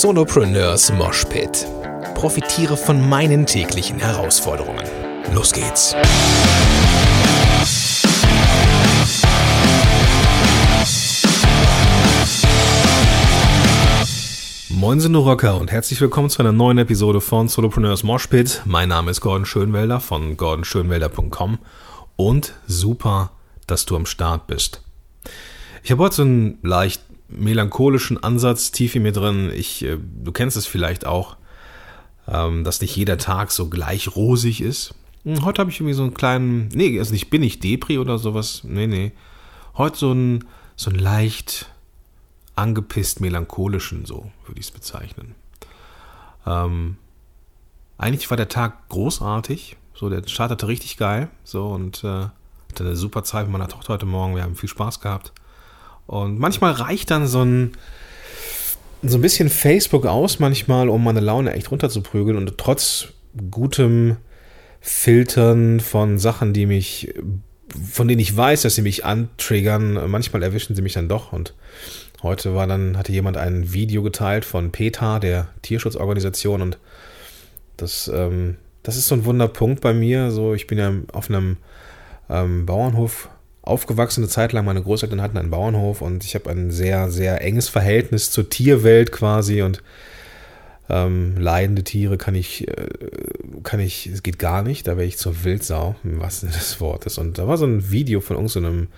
Solopreneurs Moshpit. Profitiere von meinen täglichen Herausforderungen. Los geht's. Moin sind Rocker und herzlich willkommen zu einer neuen Episode von Solopreneurs Moshpit. Mein Name ist Gordon Schönwelder von gordonschönwelder.com und super, dass du am Start bist. Ich habe heute so einen leicht melancholischen Ansatz tief in mir drin. Ich, äh, du kennst es vielleicht auch, ähm, dass nicht jeder Tag so gleich rosig ist. Hm, heute habe ich irgendwie so einen kleinen, nee, also ich bin nicht Depri oder sowas, nee, nee. Heute so einen, so einen leicht angepisst melancholischen, so würde ich es bezeichnen. Ähm, eigentlich war der Tag großartig, so der startete richtig geil, so und äh, hatte eine super Zeit mit meiner Tochter heute Morgen. Wir haben viel Spaß gehabt. Und manchmal reicht dann so ein, so ein bisschen Facebook aus, manchmal, um meine Laune echt runterzuprügeln und trotz gutem Filtern von Sachen, die mich, von denen ich weiß, dass sie mich antriggern, manchmal erwischen sie mich dann doch und heute war dann, hatte jemand ein Video geteilt von PETA, der Tierschutzorganisation und das, ähm, das ist so ein Wunderpunkt bei mir. So, ich bin ja auf einem ähm, Bauernhof aufgewachsen, eine Zeit lang. Meine Großeltern hatten einen Bauernhof und ich habe ein sehr, sehr enges Verhältnis zur Tierwelt quasi und ähm, leidende Tiere kann ich, äh, kann ich, es geht gar nicht, da wäre ich zur Wildsau, wahrsten Sinne des Wortes. Und da war so ein Video von irgendeinem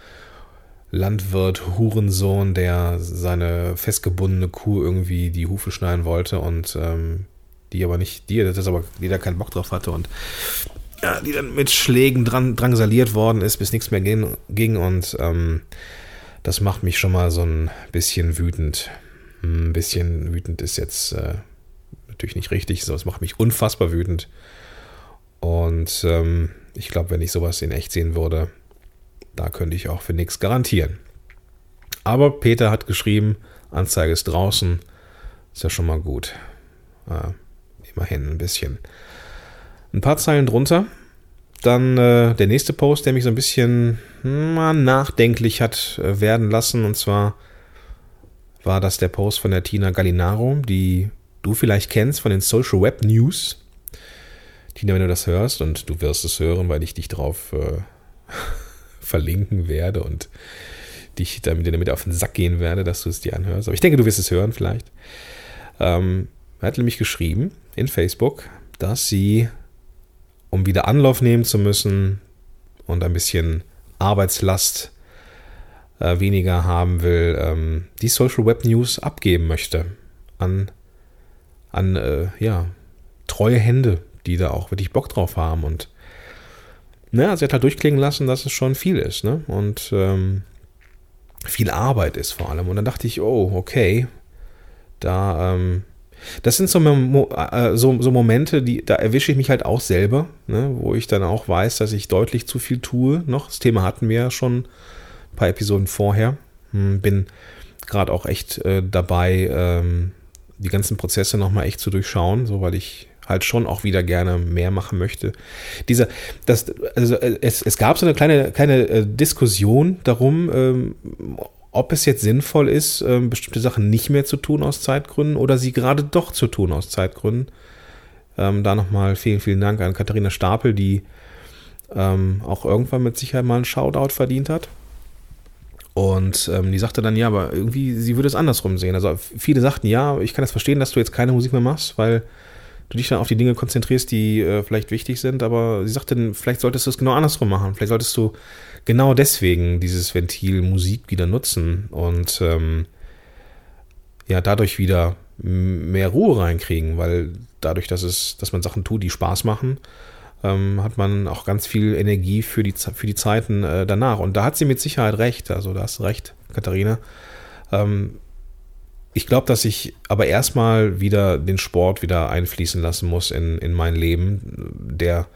Landwirt, Hurensohn, der seine festgebundene Kuh irgendwie die Hufe schneiden wollte und ähm, die aber nicht, die, das aber, da keinen Bock drauf hatte und ja, die dann mit Schlägen dran, drangsaliert worden ist, bis nichts mehr ging, und ähm, das macht mich schon mal so ein bisschen wütend. Ein bisschen wütend ist jetzt äh, natürlich nicht richtig, so es macht mich unfassbar wütend. Und ähm, ich glaube, wenn ich sowas in echt sehen würde, da könnte ich auch für nichts garantieren. Aber Peter hat geschrieben, Anzeige ist draußen, ist ja schon mal gut. Äh, immerhin ein bisschen. Ein paar Zeilen drunter. Dann äh, der nächste Post, der mich so ein bisschen na, hm, nachdenklich hat äh, werden lassen. Und zwar war das der Post von der Tina Gallinaro, die du vielleicht kennst von den Social Web News. Tina, wenn du das hörst, und du wirst es hören, weil ich dich drauf äh, verlinken werde und dich damit, damit auf den Sack gehen werde, dass du es dir anhörst. Aber ich denke, du wirst es hören vielleicht. Ähm, hat nämlich geschrieben in Facebook, dass sie um wieder Anlauf nehmen zu müssen und ein bisschen Arbeitslast äh, weniger haben will, ähm, die Social Web News abgeben möchte an, an äh, ja, treue Hände, die da auch wirklich Bock drauf haben. Und naja, sie hat halt durchklingen lassen, dass es schon viel ist. Ne? Und ähm, viel Arbeit ist vor allem. Und dann dachte ich, oh, okay, da ähm, das sind so, äh, so, so, Momente, die, da erwische ich mich halt auch selber, ne, wo ich dann auch weiß, dass ich deutlich zu viel tue. Noch, das Thema hatten wir ja schon ein paar Episoden vorher. Hm, bin gerade auch echt äh, dabei, ähm, die ganzen Prozesse nochmal echt zu durchschauen, so weil ich halt schon auch wieder gerne mehr machen möchte. Dieser, das, also äh, es, es gab so eine kleine, kleine äh, Diskussion darum, ähm, ob es jetzt sinnvoll ist, ähm, bestimmte Sachen nicht mehr zu tun aus Zeitgründen oder sie gerade doch zu tun aus Zeitgründen. Ähm, da nochmal vielen, vielen Dank an Katharina Stapel, die ähm, auch irgendwann mit Sicherheit mal einen Shoutout verdient hat. Und ähm, die sagte dann, ja, aber irgendwie, sie würde es andersrum sehen. Also viele sagten, ja, ich kann das verstehen, dass du jetzt keine Musik mehr machst, weil du dich dann auf die Dinge konzentrierst, die äh, vielleicht wichtig sind. Aber sie sagte, vielleicht solltest du es genau andersrum machen. Vielleicht solltest du genau deswegen dieses Ventil Musik wieder nutzen und ähm, ja, dadurch wieder mehr Ruhe reinkriegen, weil dadurch, dass es, dass man Sachen tut, die Spaß machen, ähm, hat man auch ganz viel Energie für die, für die Zeiten äh, danach. Und da hat sie mit Sicherheit recht, also da hast du recht, Katharina. Ähm, ich glaube, dass ich aber erstmal wieder den Sport wieder einfließen lassen muss in, in mein Leben, der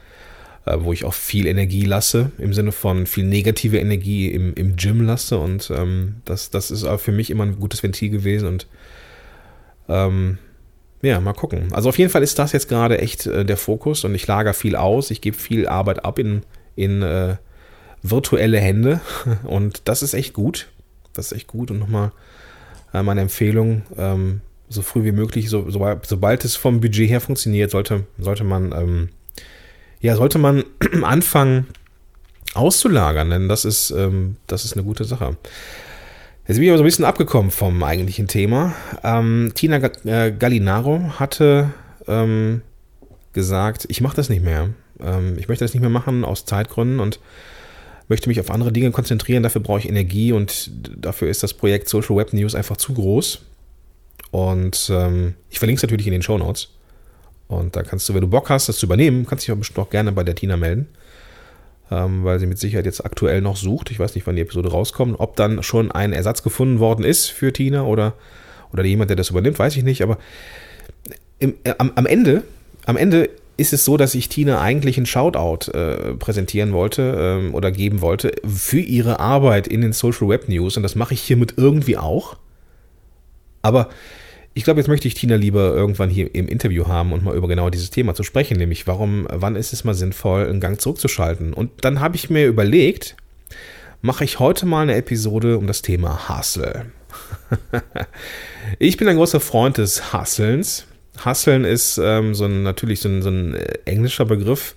äh, wo ich auch viel Energie lasse, im Sinne von viel negative Energie im, im Gym lasse. Und ähm, das, das ist für mich immer ein gutes Ventil gewesen. Und ähm, ja, mal gucken. Also auf jeden Fall ist das jetzt gerade echt äh, der Fokus und ich lager viel aus. Ich gebe viel Arbeit ab in, in äh, virtuelle Hände und das ist echt gut. Das ist echt gut und nochmal äh, meine Empfehlung. Ähm, so früh wie möglich, so, so, sobald es vom Budget her funktioniert, sollte, sollte man, ähm, ja, sollte man anfangen auszulagern, denn das ist, ähm, das ist eine gute Sache. Jetzt bin ich aber so ein bisschen abgekommen vom eigentlichen Thema. Ähm, Tina äh, Gallinaro hatte ähm, gesagt, ich mache das nicht mehr. Ähm, ich möchte das nicht mehr machen aus Zeitgründen und möchte mich auf andere Dinge konzentrieren. Dafür brauche ich Energie und dafür ist das Projekt Social Web News einfach zu groß. Und ähm, ich verlinke es natürlich in den Show Notes. Und da kannst du, wenn du Bock hast, das zu übernehmen, kannst dich auch bestimmt auch gerne bei der Tina melden ähm, weil sie mit Sicherheit jetzt aktuell noch sucht. Ich weiß nicht, wann die Episode rauskommt. Ob dann schon ein Ersatz gefunden worden ist für Tina oder, oder jemand, der das übernimmt, weiß ich nicht. Aber im, äh, am, am, Ende, am Ende ist es so, dass ich Tina eigentlich einen Shoutout äh, präsentieren wollte ähm, oder geben wollte für ihre Arbeit in den Social Web News. Und das mache ich hiermit irgendwie auch. Aber ich glaube, jetzt möchte ich Tina lieber irgendwann hier im Interview haben und mal über genau dieses Thema zu sprechen, nämlich warum, wann ist es mal sinnvoll, einen Gang zurückzuschalten. Und dann habe ich mir überlegt, mache ich heute mal eine Episode um das Thema Hustle. ich bin ein großer Freund des Hustlens. Hustlen ist ähm, so ein, natürlich so ein, so ein äh, englischer Begriff,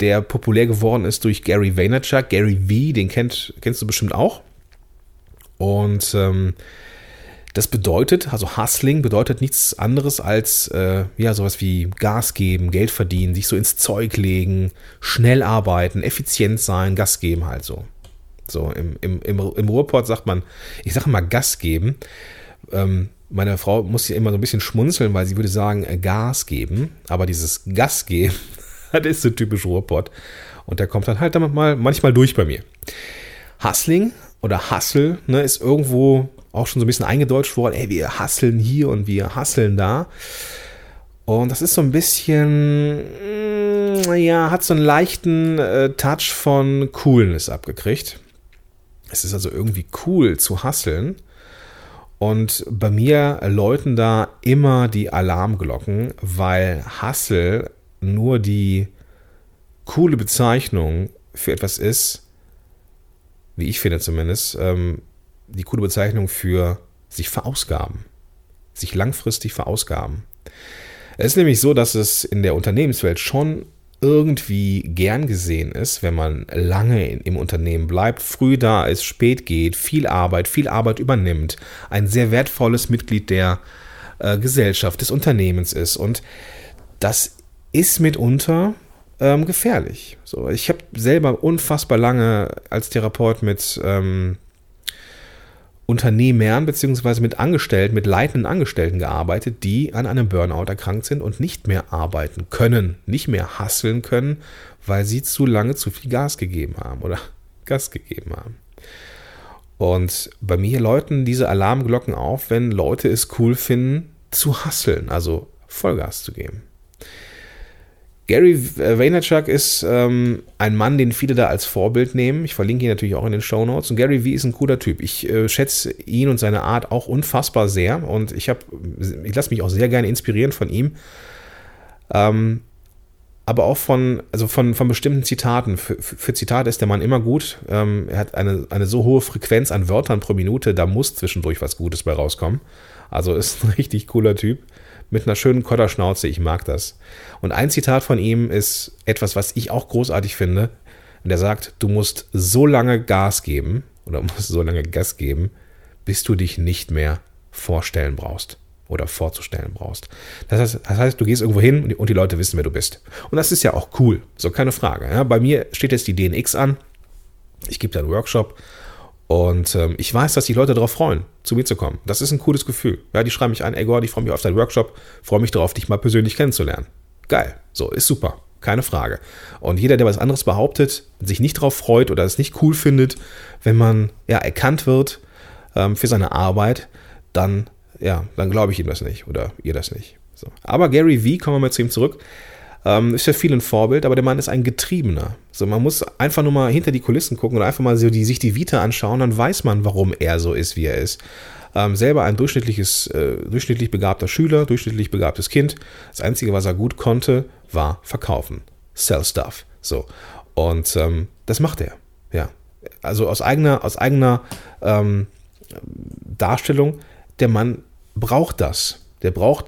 der populär geworden ist durch Gary Vaynerchuk. Gary V, den kennt, kennst du bestimmt auch. Und ähm, das bedeutet, also Hustling bedeutet nichts anderes als äh, ja sowas wie Gas geben, Geld verdienen, sich so ins Zeug legen, schnell arbeiten, effizient sein, Gas geben halt so. So im, im, im, im Ruhrport sagt man, ich sage mal Gas geben. Ähm, meine Frau muss ja immer so ein bisschen schmunzeln, weil sie würde sagen äh, Gas geben, aber dieses Gas geben, das ist so typisch Ruhrpott und der kommt dann halt damit mal manchmal durch bei mir. Hustling oder Hustle ne, ist irgendwo auch schon so ein bisschen eingedeutscht worden, ey, wir hasseln hier und wir hasseln da. Und das ist so ein bisschen, mm, ja, hat so einen leichten äh, Touch von Coolness abgekriegt. Es ist also irgendwie cool zu hasseln. Und bei mir läuten da immer die Alarmglocken, weil Hustle nur die coole Bezeichnung für etwas ist, wie ich finde zumindest, ähm, die coole Bezeichnung für sich verausgaben. Sich langfristig verausgaben. Es ist nämlich so, dass es in der Unternehmenswelt schon irgendwie gern gesehen ist, wenn man lange im Unternehmen bleibt, früh da ist, spät geht, viel Arbeit, viel Arbeit übernimmt, ein sehr wertvolles Mitglied der äh, Gesellschaft, des Unternehmens ist. Und das ist mitunter ähm, gefährlich. So, ich habe selber unfassbar lange als Therapeut mit ähm, Unternehmern beziehungsweise mit Angestellten, mit leitenden Angestellten gearbeitet, die an einem Burnout erkrankt sind und nicht mehr arbeiten können, nicht mehr hasseln können, weil sie zu lange zu viel Gas gegeben haben oder Gas gegeben haben. Und bei mir läuten diese Alarmglocken auf, wenn Leute es cool finden, zu hasseln, also Vollgas zu geben. Gary Vaynerchuk ist ähm, ein Mann, den viele da als Vorbild nehmen. Ich verlinke ihn natürlich auch in den Show Notes. Und Gary V ist ein cooler Typ. Ich äh, schätze ihn und seine Art auch unfassbar sehr. Und ich habe, ich lasse mich auch sehr gerne inspirieren von ihm. Ähm, aber auch von, also von, von bestimmten Zitaten. Für, für Zitate ist der Mann immer gut. Ähm, er hat eine, eine so hohe Frequenz an Wörtern pro Minute, da muss zwischendurch was Gutes bei rauskommen. Also ist ein richtig cooler Typ mit einer schönen Kotterschnauze. Ich mag das. Und ein Zitat von ihm ist etwas, was ich auch großartig finde. Und er sagt, du musst so lange Gas geben oder musst so lange Gas geben, bis du dich nicht mehr vorstellen brauchst oder vorzustellen brauchst. Das heißt, das heißt, du gehst irgendwo hin und die Leute wissen, wer du bist. Und das ist ja auch cool, so keine Frage. Ja, bei mir steht jetzt die DNX an. Ich gebe da einen Workshop und ähm, ich weiß, dass die Leute darauf freuen, zu mir zu kommen. Das ist ein cooles Gefühl. Ja, die schreiben mich an, ey Gord, ich freue mich auf deinen Workshop, freue mich darauf, dich mal persönlich kennenzulernen. Geil. So, ist super. Keine Frage. Und jeder, der was anderes behauptet, sich nicht darauf freut oder es nicht cool findet, wenn man ja erkannt wird ähm, für seine Arbeit, dann, ja, dann glaube ich ihm das nicht oder ihr das nicht. So. Aber Gary V, kommen wir mal zu ihm zurück, ähm, ist für viele ein Vorbild, aber der Mann ist ein Getriebener. So, man muss einfach nur mal hinter die Kulissen gucken oder einfach mal so die, sich die Vita anschauen, dann weiß man, warum er so ist, wie er ist. Ähm, selber ein durchschnittliches, äh, durchschnittlich begabter Schüler, durchschnittlich begabtes Kind. Das Einzige, was er gut konnte, war verkaufen. Sell stuff. So. Und ähm, das macht er. Ja. Also aus eigener, aus eigener ähm, Darstellung, der Mann braucht das. Der braucht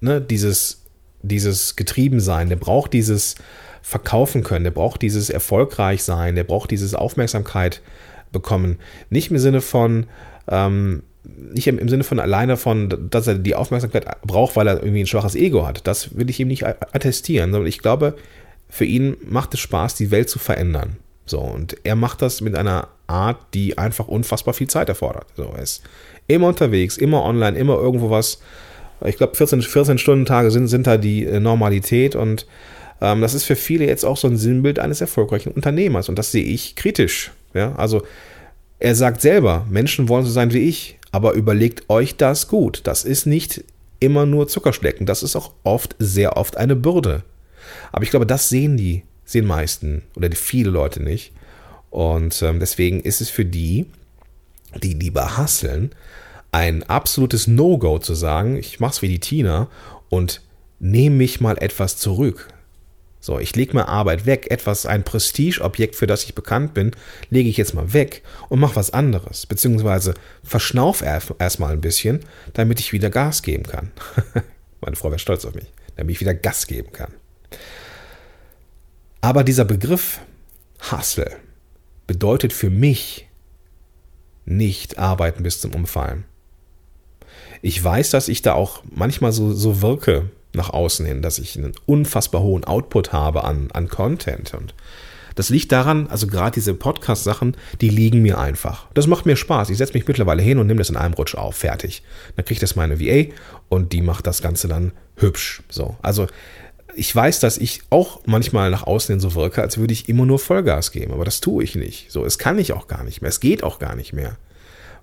ne, dieses, dieses Getriebensein, der braucht dieses Verkaufen können, der braucht dieses erfolgreich sein, der braucht dieses Aufmerksamkeit bekommen. Nicht im Sinne von, ähm, nicht im, Sinne von alleine von, dass er die Aufmerksamkeit braucht, weil er irgendwie ein schwaches Ego hat. Das will ich ihm nicht attestieren, sondern ich glaube, für ihn macht es Spaß, die Welt zu verändern. So, und er macht das mit einer Art, die einfach unfassbar viel Zeit erfordert. So, er ist immer unterwegs, immer online, immer irgendwo was. Ich glaube, 14, 14 Stunden Tage sind, sind da die äh, Normalität und ähm, das ist für viele jetzt auch so ein Sinnbild eines erfolgreichen Unternehmers und das sehe ich kritisch. Ja, also er sagt selber, Menschen wollen so sein wie ich, aber überlegt euch das gut. Das ist nicht immer nur Zuckerschlecken, das ist auch oft, sehr oft eine Bürde. Aber ich glaube, das sehen die, sehen meisten oder die viele Leute nicht. Und ähm, deswegen ist es für die, die lieber hasseln, ein absolutes No-Go zu sagen, ich mach's wie die Tina und nehme mich mal etwas zurück. So, ich lege mal Arbeit weg, etwas, ein Prestigeobjekt, für das ich bekannt bin, lege ich jetzt mal weg und mache was anderes, beziehungsweise verschnauf erstmal ein bisschen, damit ich wieder Gas geben kann. Meine Frau wäre stolz auf mich, damit ich wieder Gas geben kann. Aber dieser Begriff Hustle bedeutet für mich nicht arbeiten bis zum Umfallen. Ich weiß, dass ich da auch manchmal so, so wirke, nach außen hin, dass ich einen unfassbar hohen Output habe an, an Content. Und das liegt daran, also gerade diese Podcast-Sachen, die liegen mir einfach. Das macht mir Spaß. Ich setze mich mittlerweile hin und nehme das in einem Rutsch auf. Fertig. Dann kriege ich das meine VA und die macht das Ganze dann hübsch. So. Also ich weiß, dass ich auch manchmal nach außen hin so wirke, als würde ich immer nur Vollgas geben. Aber das tue ich nicht. So, es kann ich auch gar nicht mehr. Es geht auch gar nicht mehr.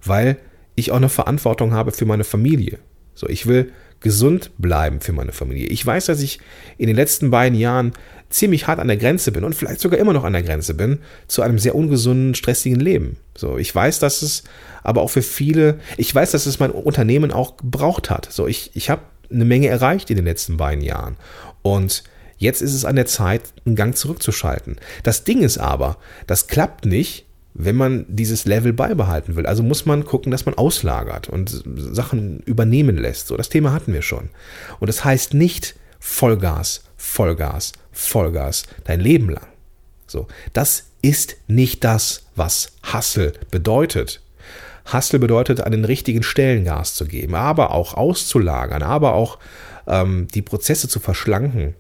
Weil ich auch eine Verantwortung habe für meine Familie. So, ich will gesund bleiben für meine Familie. Ich weiß, dass ich in den letzten beiden Jahren ziemlich hart an der Grenze bin und vielleicht sogar immer noch an der Grenze bin zu einem sehr ungesunden, stressigen Leben. So, ich weiß, dass es aber auch für viele, ich weiß, dass es mein Unternehmen auch gebraucht hat. So, ich, ich habe eine Menge erreicht in den letzten beiden Jahren und Jetzt ist es an der Zeit, einen Gang zurückzuschalten. Das Ding ist aber, das klappt nicht, wenn man dieses Level beibehalten will. Also muss man gucken, dass man auslagert und Sachen übernehmen lässt. So, das Thema hatten wir schon. Und das heißt nicht Vollgas, Vollgas, Vollgas dein Leben lang. So, das ist nicht das, was Hustle bedeutet. Hustle bedeutet, an den richtigen Stellen Gas zu geben, aber auch auszulagern, aber auch ähm, die Prozesse zu verschlanken,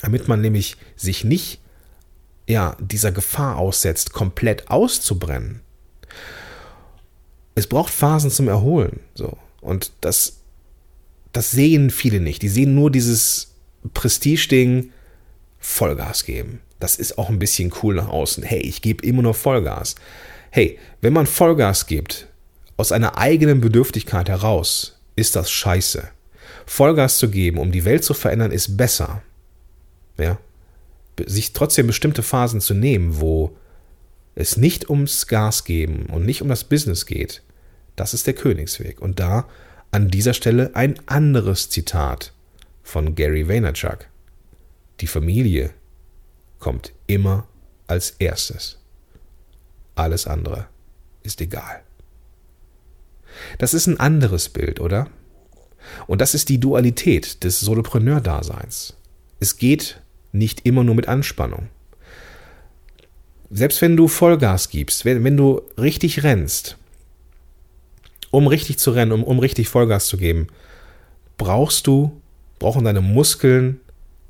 damit man nämlich sich nicht ja, dieser Gefahr aussetzt, komplett auszubrennen. Es braucht Phasen zum Erholen. So. Und das, das sehen viele nicht. Die sehen nur dieses Prestige-Ding, Vollgas geben. Das ist auch ein bisschen cool nach außen. Hey, ich gebe immer nur Vollgas. Hey, wenn man Vollgas gibt, aus einer eigenen Bedürftigkeit heraus, ist das scheiße. Vollgas zu geben, um die Welt zu verändern, ist besser. Ja, sich trotzdem bestimmte Phasen zu nehmen, wo es nicht ums Gas geben und nicht um das Business geht, das ist der Königsweg. Und da an dieser Stelle ein anderes Zitat von Gary Vaynerchuk. Die Familie kommt immer als erstes. Alles andere ist egal. Das ist ein anderes Bild, oder? Und das ist die Dualität des Solopreneur-Daseins. Es geht nicht immer nur mit Anspannung. Selbst wenn du Vollgas gibst, wenn, wenn du richtig rennst, um richtig zu rennen, um, um richtig Vollgas zu geben, brauchst du, brauchen deine Muskeln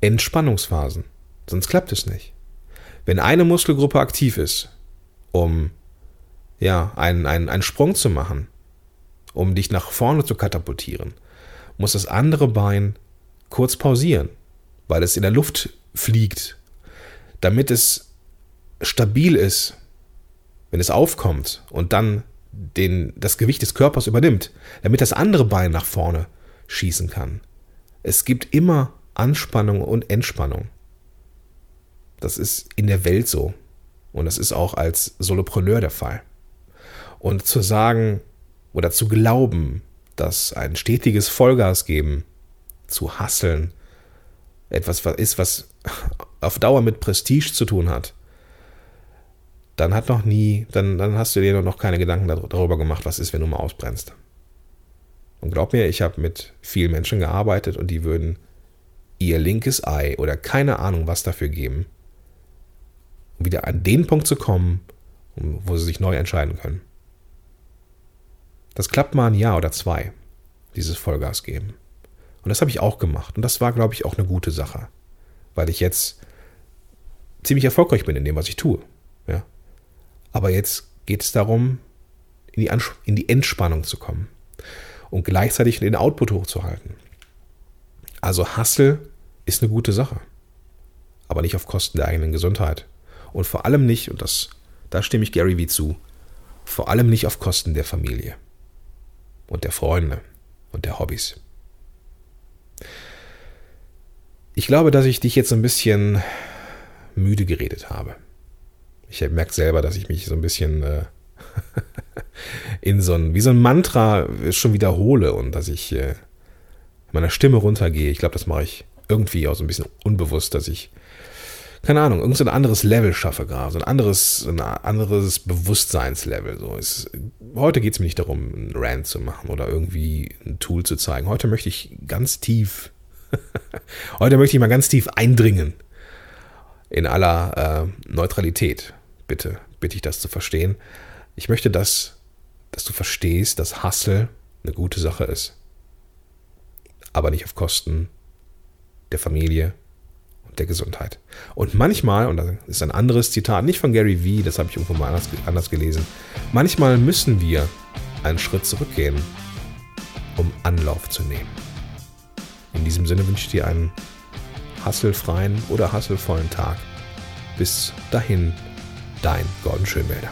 Entspannungsphasen. Sonst klappt es nicht. Wenn eine Muskelgruppe aktiv ist, um ja, einen, einen, einen Sprung zu machen, um dich nach vorne zu katapultieren, muss das andere Bein kurz pausieren, weil es in der Luft fliegt, damit es stabil ist, wenn es aufkommt und dann den, das Gewicht des Körpers übernimmt, damit das andere Bein nach vorne schießen kann. Es gibt immer Anspannung und Entspannung. Das ist in der Welt so. Und das ist auch als Solopreneur der Fall. Und zu sagen oder zu glauben, dass ein stetiges Vollgas geben, zu hasseln, etwas ist, was auf Dauer mit Prestige zu tun hat, dann hat noch nie, dann, dann hast du dir noch keine Gedanken darüber gemacht, was ist, wenn du mal ausbrennst. Und glaub mir, ich habe mit vielen Menschen gearbeitet und die würden ihr linkes Ei oder keine Ahnung was dafür geben, um wieder an den Punkt zu kommen, wo sie sich neu entscheiden können. Das klappt mal ein Jahr oder zwei, dieses Vollgas geben. Und das habe ich auch gemacht. Und das war, glaube ich, auch eine gute Sache, weil ich jetzt ziemlich erfolgreich bin in dem, was ich tue. Ja? Aber jetzt geht es darum, in die, in die Entspannung zu kommen und gleichzeitig den Output hochzuhalten. Also Hustle ist eine gute Sache, aber nicht auf Kosten der eigenen Gesundheit. Und vor allem nicht, und das, da stimme ich Gary Vee zu, vor allem nicht auf Kosten der Familie und der Freunde und der Hobbys. Ich glaube, dass ich dich jetzt ein bisschen müde geredet habe. Ich merke selber, dass ich mich so ein bisschen äh, in so ein, wie so ein Mantra schon wiederhole und dass ich äh, meiner Stimme runtergehe. Ich glaube, das mache ich irgendwie auch so ein bisschen unbewusst, dass ich, keine Ahnung, irgend so ein anderes Level schaffe gerade, so ein anderes, ein anderes Bewusstseinslevel. So. Es, heute geht es mir nicht darum, einen Rant zu machen oder irgendwie ein Tool zu zeigen. Heute möchte ich ganz tief, heute möchte ich mal ganz tief eindringen in aller äh, Neutralität. Bitte, bitte ich das zu verstehen. Ich möchte, dass, dass du verstehst, dass Hustle eine gute Sache ist. Aber nicht auf Kosten der Familie und der Gesundheit. Und manchmal, und das ist ein anderes Zitat, nicht von Gary Vee, das habe ich irgendwo mal anders, anders gelesen, manchmal müssen wir einen Schritt zurückgehen, um Anlauf zu nehmen. In diesem Sinne wünsche ich dir einen hasselfreien oder hasselvollen Tag. Bis dahin, dein Gordon Schönwälder.